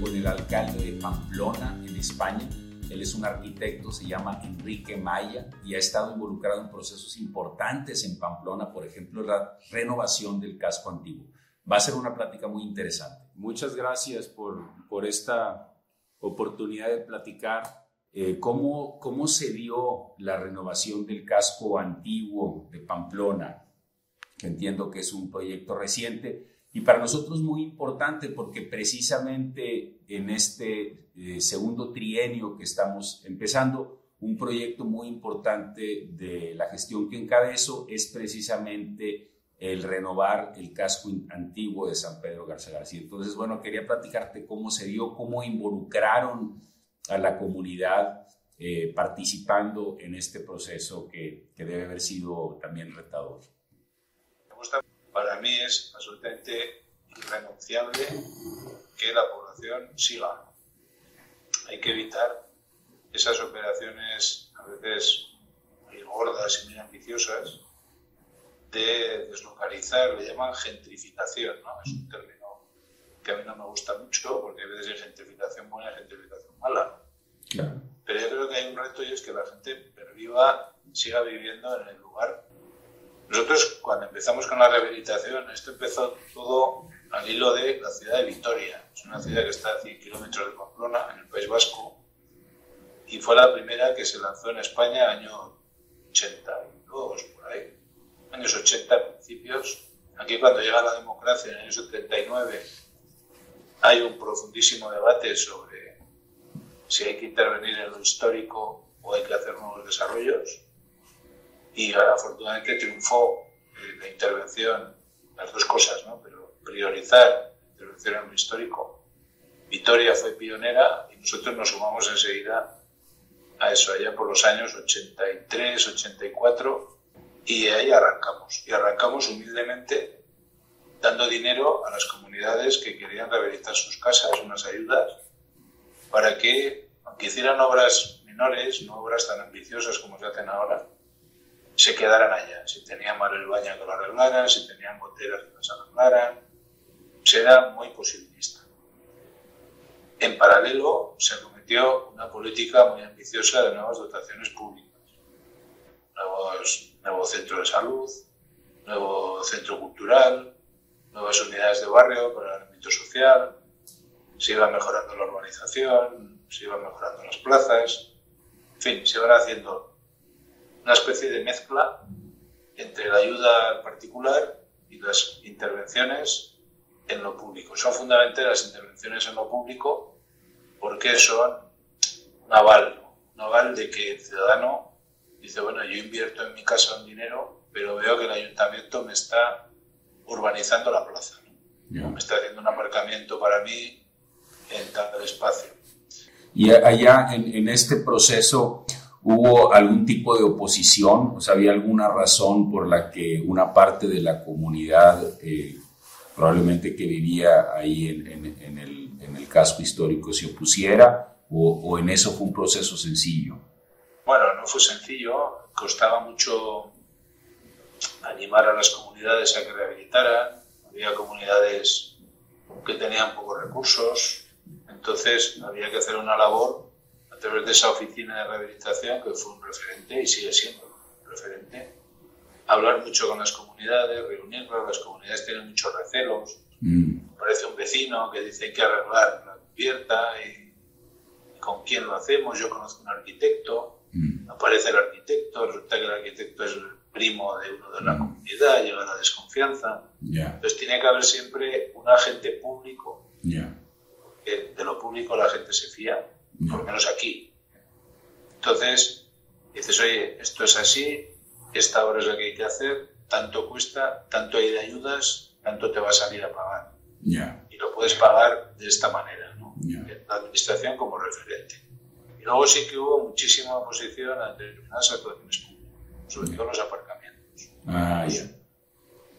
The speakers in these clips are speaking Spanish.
con el alcalde de Pamplona, en España. Él es un arquitecto, se llama Enrique Maya y ha estado involucrado en procesos importantes en Pamplona, por ejemplo, la renovación del casco antiguo. Va a ser una plática muy interesante. Muchas gracias por, por esta oportunidad de platicar eh, cómo, cómo se dio la renovación del casco antiguo de Pamplona, que entiendo que es un proyecto reciente y para nosotros muy importante porque precisamente en este eh, segundo trienio que estamos empezando, un proyecto muy importante de la gestión que encabezo es precisamente el renovar el casco antiguo de San Pedro Garza García. Entonces, bueno, quería platicarte cómo se dio, cómo involucraron a la comunidad eh, participando en este proceso que, que debe haber sido también retador para mí es absolutamente irrenunciable que la población siga. Hay que evitar esas operaciones a veces muy gordas y muy ambiciosas de deslocalizar, le llaman gentrificación, ¿no? Es un término que a mí no me gusta mucho porque a veces hay gentrificación buena y gentrificación mala. Pero yo creo que hay un reto y es que la gente perviva, siga viviendo en el lugar nosotros cuando empezamos con la rehabilitación, esto empezó todo al hilo de la ciudad de Vitoria. Es una ciudad que está a 100 kilómetros de Pamplona, en el País Vasco, y fue la primera que se lanzó en España año 82, por ahí. Años 80 principios. Aquí cuando llega la democracia en el año 79 hay un profundísimo debate sobre si hay que intervenir en lo histórico o hay que hacer nuevos desarrollos y afortunadamente triunfó eh, la intervención, las dos cosas, ¿no? pero priorizar la intervención en lo histórico. Vitoria fue pionera y nosotros nos sumamos enseguida a eso, allá por los años 83, 84, y ahí arrancamos. Y arrancamos humildemente dando dinero a las comunidades que querían rehabilitar sus casas, unas ayudas, para que, aunque hicieran obras menores, no obras tan ambiciosas como se hacen ahora, se quedaran allá. Si tenían mal el baño que lo arreglaran, si tenían goteras que las arreglaran. Será muy posibilista. En paralelo, se cometió una política muy ambiciosa de nuevas dotaciones públicas. Nuevos, nuevo centro de salud, nuevo centro cultural, nuevas unidades de barrio para el ámbito social. Se iba mejorando la urbanización, se iban mejorando las plazas. En fin, se iban haciendo una especie de mezcla entre la ayuda al particular y las intervenciones en lo público. Son fundamentales las intervenciones en lo público porque son un aval, un aval de que el ciudadano dice, bueno, yo invierto en mi casa un dinero, pero veo que el ayuntamiento me está urbanizando la plaza, me está haciendo un aparcamiento para mí en tal espacio. Y allá en, en este proceso, ¿Hubo algún tipo de oposición? O sea, ¿había alguna razón por la que una parte de la comunidad, eh, probablemente que vivía ahí en, el, en, el, casco histórico, se opusiera? O, en eso fue un proceso sencillo? Bueno, no fue sencillo. Costaba mucho animar a las comunidades a que rehabilitaran. Había comunidades que tenían pocos recursos. Entonces había que hacer una labor través de esa oficina de rehabilitación, que fue un referente y sigue siendo un referente, hablar mucho con las comunidades, reunirlas, las comunidades tienen muchos recelos, mm. aparece un vecino que dice hay que arreglar la cubierta y, con quién lo hacemos, yo conozco un arquitecto, mm. aparece el arquitecto, resulta que el arquitecto es el primo de uno de la mm. comunidad, llega la desconfianza. Entonces tiene que haber siempre un agente público, que de lo público la gente se fía por lo menos aquí. Entonces, dices, oye, esto es así, esta hora es la que hay que hacer, tanto cuesta, tanto hay de ayudas, tanto te va a salir a pagar. Y lo puedes pagar de esta manera, ¿no? La administración como referente. Y luego sí que hubo muchísima oposición a determinadas actuaciones públicas, sobre todo los aparcamientos. Ah,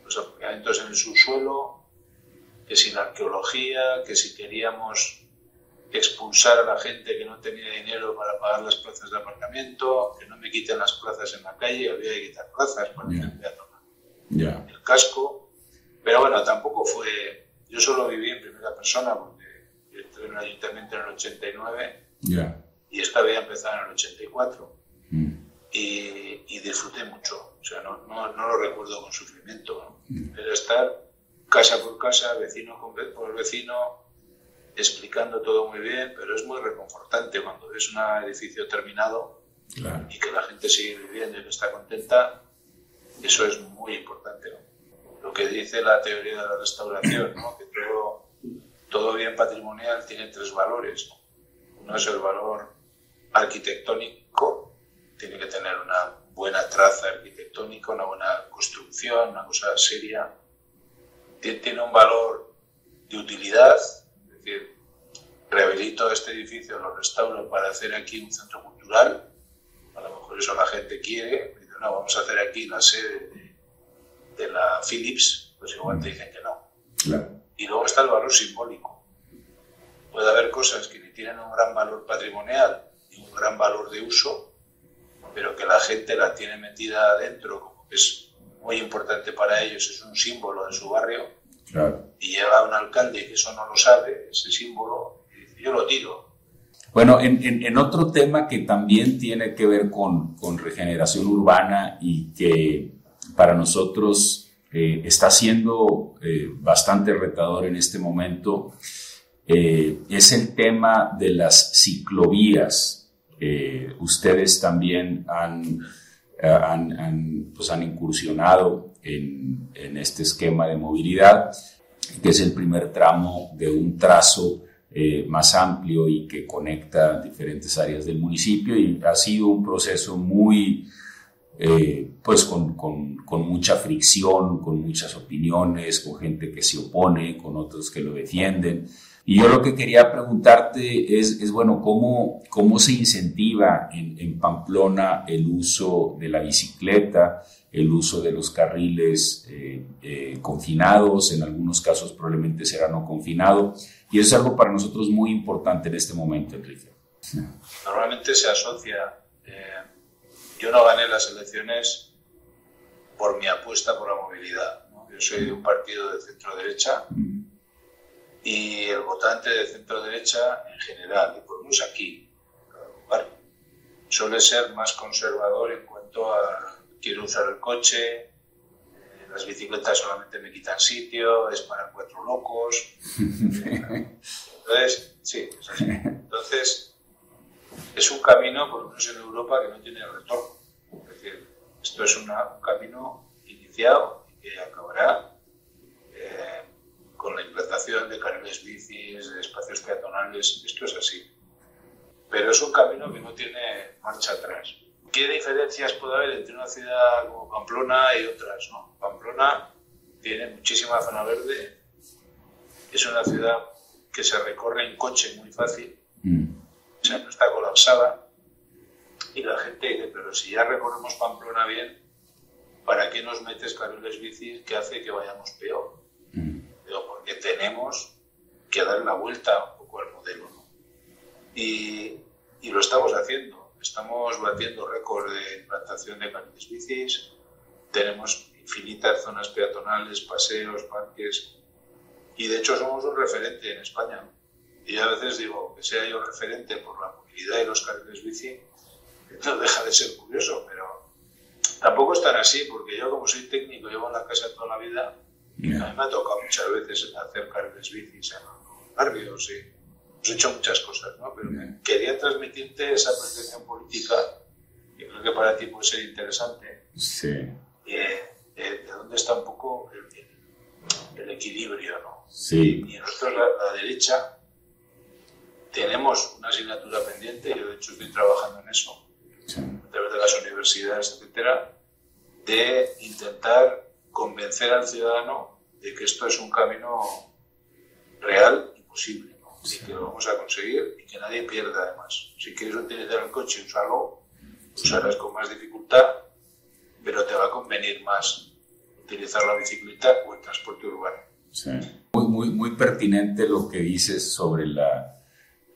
los aparcamientos en el subsuelo, que si la arqueología, que si queríamos expulsar a la gente que no tenía dinero para pagar las plazas de aparcamiento, que no me quiten las plazas en la calle, había que quitar plazas para que el el casco. Pero bueno, tampoco fue, yo solo viví en primera persona porque entré en el ayuntamiento en el 89 y esto había empezado en el 84 mm. y, y, disfruté mucho, o sea, no, no, no lo recuerdo con sufrimiento, mm. era estar casa por casa, vecino por vecino, explicando todo muy bien, pero es muy reconfortante cuando ves un edificio terminado y que la gente sigue viviendo y que está contenta, eso es muy importante. Lo que dice la teoría de la restauración, que todo, todo bien patrimonial tiene tres valores. Uno es el valor arquitectónico, tiene que tener una buena traza arquitectónica, una buena construcción, una cosa seria. Tiene un valor de utilidad, es decir, rehabilito este edificio, lo restauro para hacer aquí un centro cultural, a lo mejor eso la gente quiere, dice, no, vamos a hacer aquí la sede de, la Philips, pues igual te dicen que no. Y luego está el valor simbólico. Puede haber cosas que tienen un gran valor patrimonial y un gran valor de uso, pero que la gente la tiene metida adentro, como que es muy importante para ellos, es un símbolo de su barrio. Y llega un alcalde que eso no lo sabe, ese símbolo, y dice, yo lo tiro, bueno, en, otro tema que también tiene que ver con, regeneración urbana y que para nosotros eh, está siendo eh, bastante retador en este momento, eh, es el tema de las ciclovías. ustedes también han, han, pues han incursionado en, este esquema de movilidad, que es el primer tramo de un trazo eh, más amplio y que conecta diferentes áreas del municipio y ha sido un proceso muy, eh, pues con, mucha fricción, con muchas opiniones, con gente que se opone, con otros que lo defienden. Y yo lo que quería preguntarte es, es bueno, ¿cómo, ¿cómo se incentiva en, en Pamplona el uso de la bicicleta? el uso de los carriles eh, eh, confinados, en algunos casos probablemente será no confinado, y eso es algo para nosotros muy importante en este momento, Enrique. Normalmente se asocia, eh, yo no gané las elecciones por mi apuesta por la movilidad, yo soy de un partido de centro-derecha mm. Y el votante de centro-derecha en general, y por lo menos aquí, suele ser más conservador en cuanto a quiero usar el coche, eh, las bicicletas solamente me quitan sitio, es para cuatro locos. Entonces, sí, es así. Entonces, es un camino, por lo menos en Europa, que no tiene retorno. Es decir, esto es un camino iniciado y que acabará implantación de carriles bicis, de espacios peatonales. Esto es así. Pero es un camino que no tiene marcha atrás. ¿qué diferencias puede haber entre una ciudad como Pamplona y otras? ¿no? Pamplona tiene muchísima zona verde, es una ciudad que se recorre en coche muy fácil, mm. o sea, no está colapsada, y la gente dice, pero si ya recorremos Pamplona bien, ¿para qué nos metes carriles bicis que hace que vayamos peor? Porque tenemos que dar la vuelta un poco al modelo, ¿no? Y, y lo estamos haciendo Estamos batiendo récord de implantación de carriles bicis, tenemos infinitas zonas peatonales, paseos, parques, y de hecho somos un referente en España. Y a veces digo que sea yo referente por la movilidad de los carriles bici, no deja de ser curioso, pero tampoco es tan así, porque yo como soy técnico, llevo en la casa toda la vida, a mí me ha tocado muchas veces hacer carriles bicis en barrios y he hecho muchas cosas, ¿no? Pero quería transmitirte esa percepción política y creo que para ti puede ser interesante. Sí. Eh, de dónde está un poco el, equilibrio, ¿no? Sí. Y nosotros, la, la, derecha, tenemos una asignatura pendiente, yo de hecho estoy trabajando en eso, a través de las universidades, etcétera, de intentar convencer al ciudadano de que esto es un camino real y posible y que lo vamos a conseguir y que nadie pierda además. Si quieres utilizar el coche, usarlo, usarás con más dificultad, pero te va a convenir más utilizar la bicicleta o el transporte urbano. Sí. Muy, muy, muy pertinente lo que dices sobre la,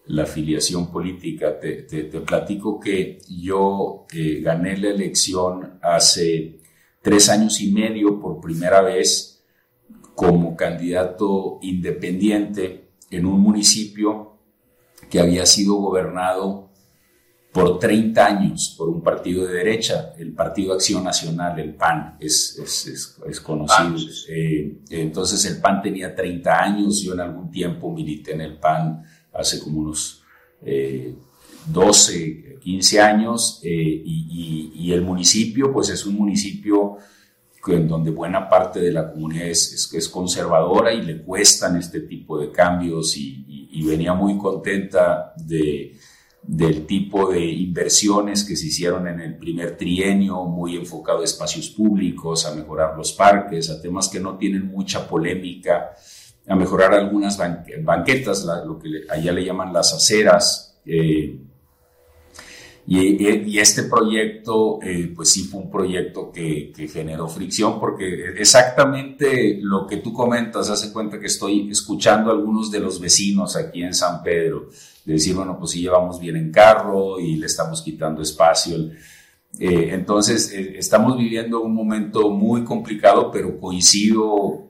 la afiliación política. Te, te, platico que yo eh, gané la elección hace tres años y medio por primera vez como candidato independiente en un municipio que había sido gobernado por 30 años por un partido de derecha, el Partido Acción Nacional, el PAN, es, es, conocido. Ah, eh, entonces el PAN tenía 30 años, yo en algún tiempo milité en el PAN hace como unos 12, eh, 15 años, eh, y, y, el municipio pues es un municipio en donde buena parte de la comunidad es, es, conservadora y le cuestan este tipo de cambios y, venía muy contenta de, del tipo de inversiones que se hicieron en el primer trienio, muy enfocado a espacios públicos, a mejorar los parques, a temas que no tienen mucha polémica, a mejorar algunas banquetas, lo que allá le llaman las aceras. Eh, y, este proyecto, eh, pues sí fue un proyecto que, generó fricción, porque exactamente lo que tú comentas, hace cuenta que estoy escuchando a algunos de los vecinos aquí en San Pedro, de decir, bueno, pues sí llevamos bien en carro y le estamos quitando espacio. Eh, entonces, eh, estamos viviendo un momento muy complicado, pero coincido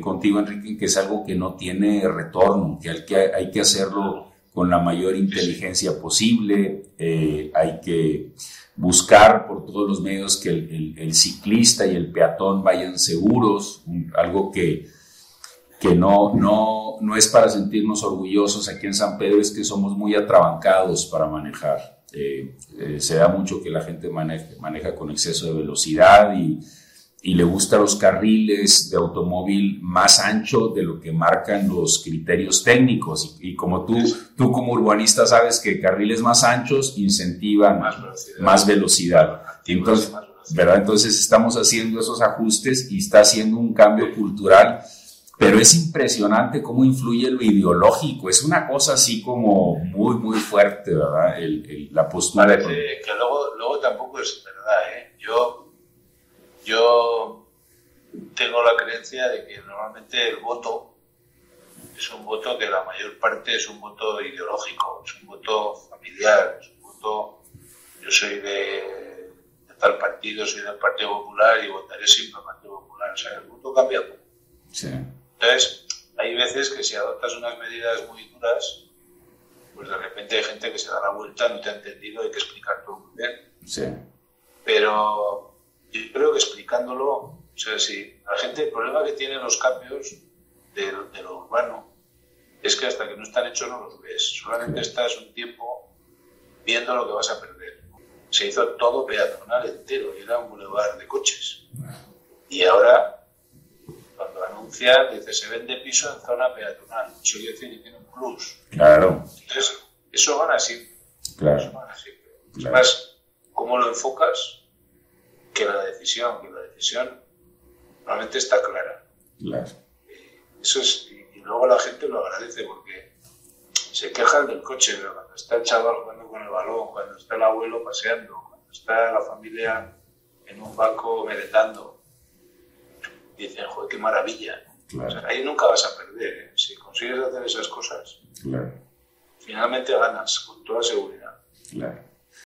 contigo, Enrique, que es algo que no tiene retorno, que hay que, hay que hacerlo con la mayor inteligencia posible. Eh, hay que buscar por todos los medios que el, ciclista y el peatón vayan seguros, algo que, que no, no, no es para sentirnos orgullosos aquí en San Pedro, es que somos muy atrabancados para manejar. Eh, eh, se da mucho que la gente maneja, maneja con exceso de velocidad y y le gustan los carriles de automóvil más ancho de lo que marcan los criterios técnicos. Y, como tú, tú como urbanista sabes que carriles más anchos incentivan más velocidad. Entonces, ¿verdad? Entonces estamos haciendo esos ajustes y está haciendo un cambio cultural. Pero es impresionante cómo influye lo ideológico. Es una cosa así como muy, muy fuerte, ¿verdad? la postura. Parece que luego, luego tampoco es verdad, ¿eh? Yo yo tengo la creencia de que normalmente el voto es un voto que la mayor parte es un voto ideológico, es un voto familiar, es un voto, yo soy de, tal partido, soy del Partido Popular y votaré siempre al Partido Popular. O sea, el voto cambia Sí. Entonces, hay veces que si adoptas unas medidas muy duras, pues de repente hay gente que se da la vuelta, no te ha entendido, hay que explicar todo muy bien. Sí. Pero yo creo que explicándolo, o sea, si la gente, el problema que tienen los cambios de, lo urbano es que hasta que no están hechos no los ves. Solamente estás un tiempo viendo lo que vas a perder. Se hizo todo peatonal entero y era un boulevard de coches. Y ahora, cuando anuncia, dice se vende piso en zona peatonal. Eso quiere decir que tiene un plus. Claro. Entonces, eso van así. Claro. Eso van así. Además, ¿cómo lo enfocas? Que la decisión, que la decisión realmente está clara. Eso es, y, luego la gente lo agradece porque se quejan del coche, pero cuando está el chaval jugando con el balón, cuando está el abuelo paseando, cuando está la familia en un banco meretando, dicen, joder, qué maravilla. ahí nunca vas a perder. ¿eh? Si consigues hacer esas cosas, finalmente ganas, con toda seguridad. Claro.